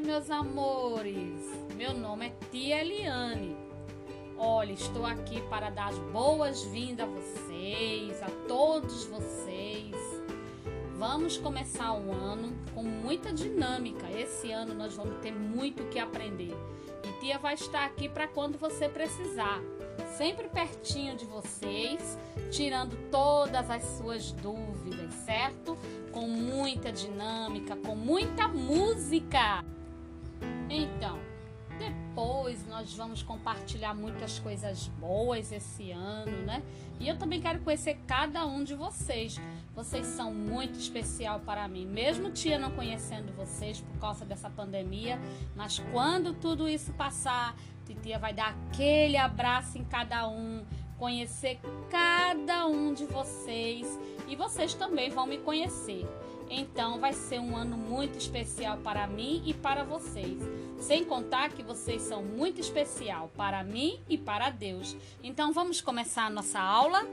meus amores! Meu nome é Tia Eliane. Olha, estou aqui para dar as boas-vindas a vocês, a todos vocês. Vamos começar o ano com muita dinâmica. Esse ano nós vamos ter muito o que aprender. E Tia vai estar aqui para quando você precisar, sempre pertinho de vocês, tirando todas as suas dúvidas, certo? Com muita dinâmica, com muita música. Então, depois nós vamos compartilhar muitas coisas boas esse ano, né? E eu também quero conhecer cada um de vocês. Vocês são muito especial para mim, mesmo tia não conhecendo vocês por causa dessa pandemia, mas quando tudo isso passar, titia vai dar aquele abraço em cada um, conhecer cada um de vocês e vocês também vão me conhecer. Então vai ser um ano muito especial para mim e para vocês. Sem contar que vocês são muito especial para mim e para Deus. Então vamos começar a nossa aula?